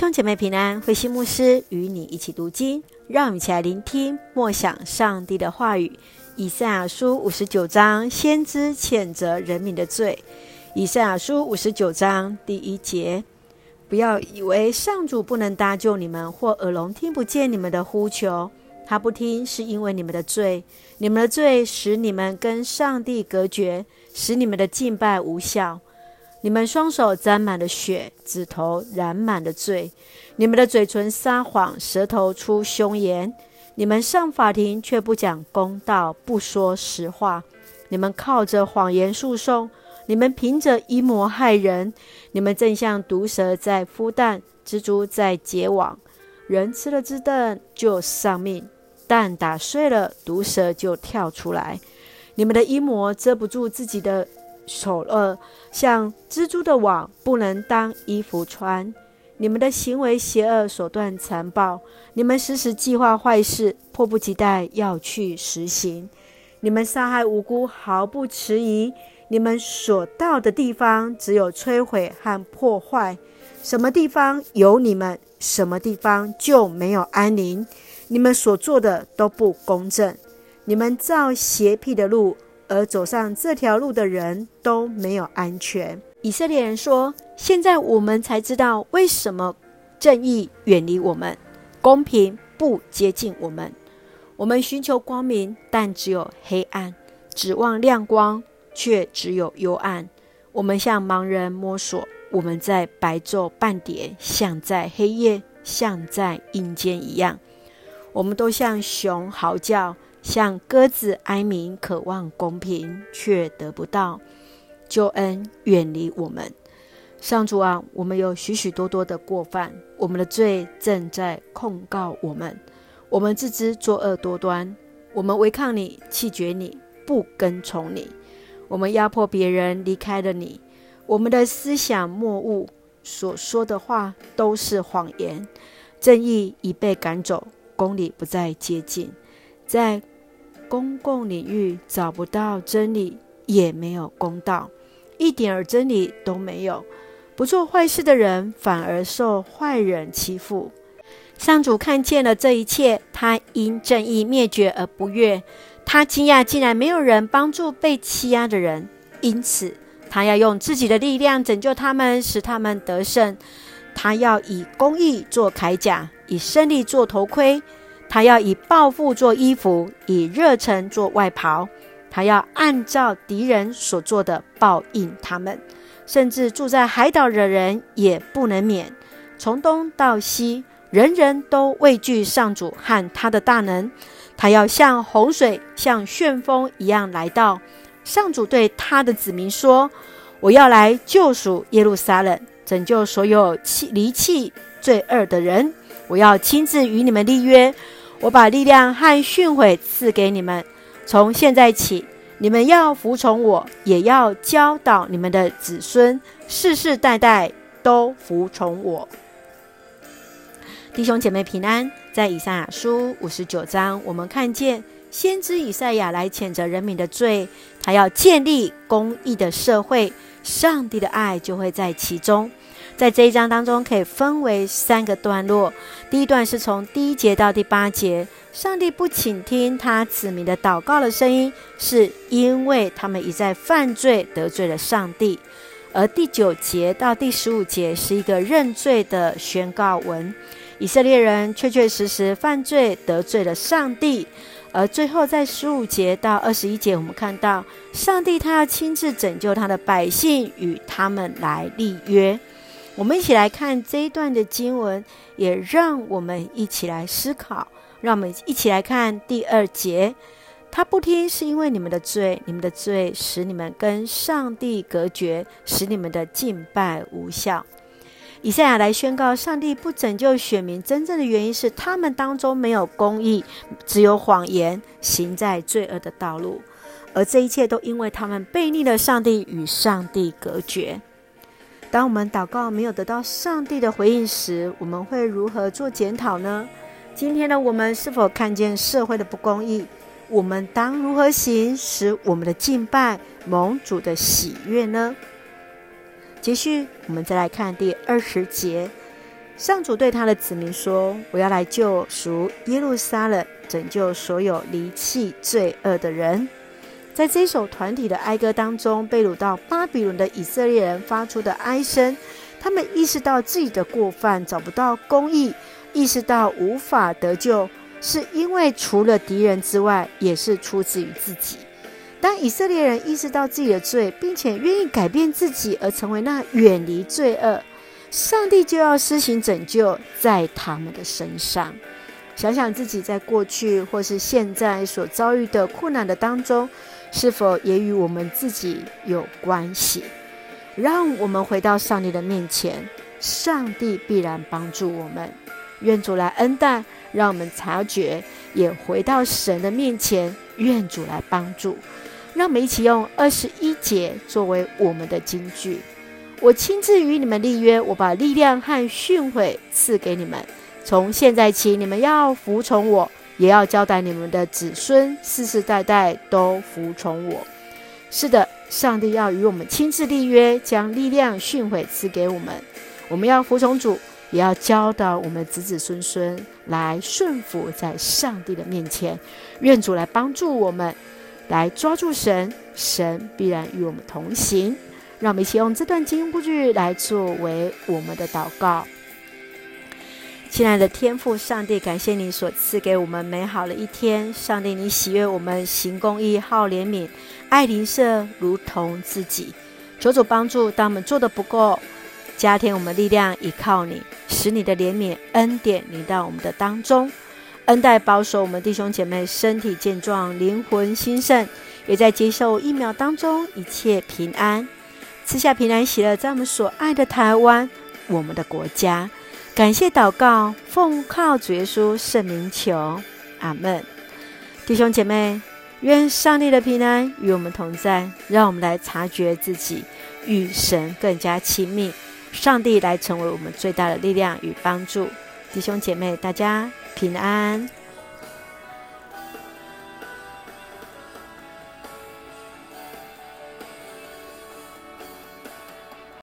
兄姐妹平安，慧心牧师与你一起读经，让我们一起来聆听默想上帝的话语。以赛亚书五十九章，先知谴责人民的罪。以赛亚书五十九章第一节：不要以为上主不能搭救你们，或耳聋听不见你们的呼求。他不听，是因为你们的罪，你们的罪使你们跟上帝隔绝，使你们的敬拜无效。你们双手沾满了血，指头染满了罪。你们的嘴唇撒谎，舌头出凶言。你们上法庭却不讲公道，不说实话。你们靠着谎言诉讼，你们凭着阴谋害人。你们正像毒蛇在孵蛋，蜘蛛在结网。人吃了只蛋就丧命，蛋打碎了，毒蛇就跳出来。你们的阴谋遮不住自己的。丑恶，像蜘蛛的网，不能当衣服穿。你们的行为邪恶，手段残暴。你们时时计划坏事，迫不及待要去实行。你们杀害无辜，毫不迟疑。你们所到的地方，只有摧毁和破坏。什么地方有你们，什么地方就没有安宁。你们所做的都不公正。你们造邪僻的路。而走上这条路的人都没有安全。以色列人说：“现在我们才知道为什么正义远离我们，公平不接近我们。我们寻求光明，但只有黑暗；指望亮光，却只有幽暗。我们像盲人摸索，我们在白昼半点，像在黑夜，像在阴间一样。我们都像熊嚎叫。”像鸽子哀鸣，渴望公平，却得不到。救恩远离我们。上主啊，我们有许许多多的过犯，我们的罪正在控告我们。我们自知作恶多端，我们违抗你，弃绝你，不跟从你。我们压迫别人，离开了你。我们的思想谬误，所说的话都是谎言。正义已被赶走，公理不再接近，在。公共领域找不到真理，也没有公道，一点儿真理都没有。不做坏事的人反而受坏人欺负。上主看见了这一切，他因正义灭绝而不悦。他惊讶，竟然没有人帮助被欺压的人，因此他要用自己的力量拯救他们，使他们得胜。他要以公义做铠甲，以胜利做头盔。他要以暴富做衣服，以热忱做外袍。他要按照敌人所做的报应他们，甚至住在海岛的人也不能免。从东到西，人人都畏惧上主和他的大能。他要像洪水、像旋风一样来到。上主对他的子民说：“我要来救赎耶路撒冷，拯救所有弃离弃罪恶的人。我要亲自与你们立约。”我把力量和训诲赐给你们，从现在起，你们要服从我，也要教导你们的子孙，世世代代都服从我。弟兄姐妹平安，在以赛亚书五十九章，我们看见先知以赛亚来谴责人民的罪，他要建立公义的社会，上帝的爱就会在其中。在这一章当中，可以分为三个段落。第一段是从第一节到第八节，上帝不倾听他子民的祷告的声音，是因为他们已在犯罪得罪了上帝。而第九节到第十五节是一个认罪的宣告文，以色列人确确实实犯罪得罪了上帝。而最后在十五节到二十一节，我们看到上帝他要亲自拯救他的百姓，与他们来立约。我们一起来看这一段的经文，也让我们一起来思考。让我们一起来看第二节，他不听是因为你们的罪，你们的罪使你们跟上帝隔绝，使你们的敬拜无效。以赛亚来宣告，上帝不拯救选民，真正的原因是他们当中没有公义，只有谎言，行在罪恶的道路，而这一切都因为他们背逆了上帝，与上帝隔绝。当我们祷告没有得到上帝的回应时，我们会如何做检讨呢？今天的我们是否看见社会的不公义？我们当如何行，使我们的敬拜蒙主的喜悦呢？继续，我们再来看第二十节：上主对他的子民说：“我要来救赎耶路撒冷，拯救所有离弃罪恶的人。”在这首团体的哀歌当中，被掳到巴比伦的以色列人发出的哀声，他们意识到自己的过犯，找不到公义，意识到无法得救，是因为除了敌人之外，也是出自于自己。当以色列人意识到自己的罪，并且愿意改变自己，而成为那远离罪恶。上帝就要施行拯救在他们的身上。想想自己在过去或是现在所遭遇的困难的当中，是否也与我们自己有关系？让我们回到上帝的面前，上帝必然帮助我们。愿主来恩待，让我们察觉，也回到神的面前，愿主来帮助。让我们一起用二十一节作为我们的金句。我亲自与你们立约，我把力量和训诲赐给你们。从现在起，你们要服从我，也要交代你们的子孙，世世代代都服从我。是的，上帝要与我们亲自立约，将力量、训诲赐给我们。我们要服从主，也要教导我们子子孙孙来顺服在上帝的面前。愿主来帮助我们，来抓住神，神必然与我们同行。让我们一起用这段经句句来作为我们的祷告。亲爱的天父上帝，感谢你所赐给我们美好的一天。上帝，你喜悦我们行公义、好怜悯、爱邻舍，如同自己。求主帮助，当我们做得不够，加添我们力量，依靠你，使你的怜悯恩典临到我们的当中，恩待保守我们弟兄姐妹身体健壮、灵魂兴盛，也在接受疫苗当中一切平安。赐下平安喜乐，在我们所爱的台湾，我们的国家。感谢祷告，奉靠主耶稣圣名求，阿门。弟兄姐妹，愿上帝的平安与我们同在，让我们来察觉自己与神更加亲密，上帝来成为我们最大的力量与帮助。弟兄姐妹，大家平安。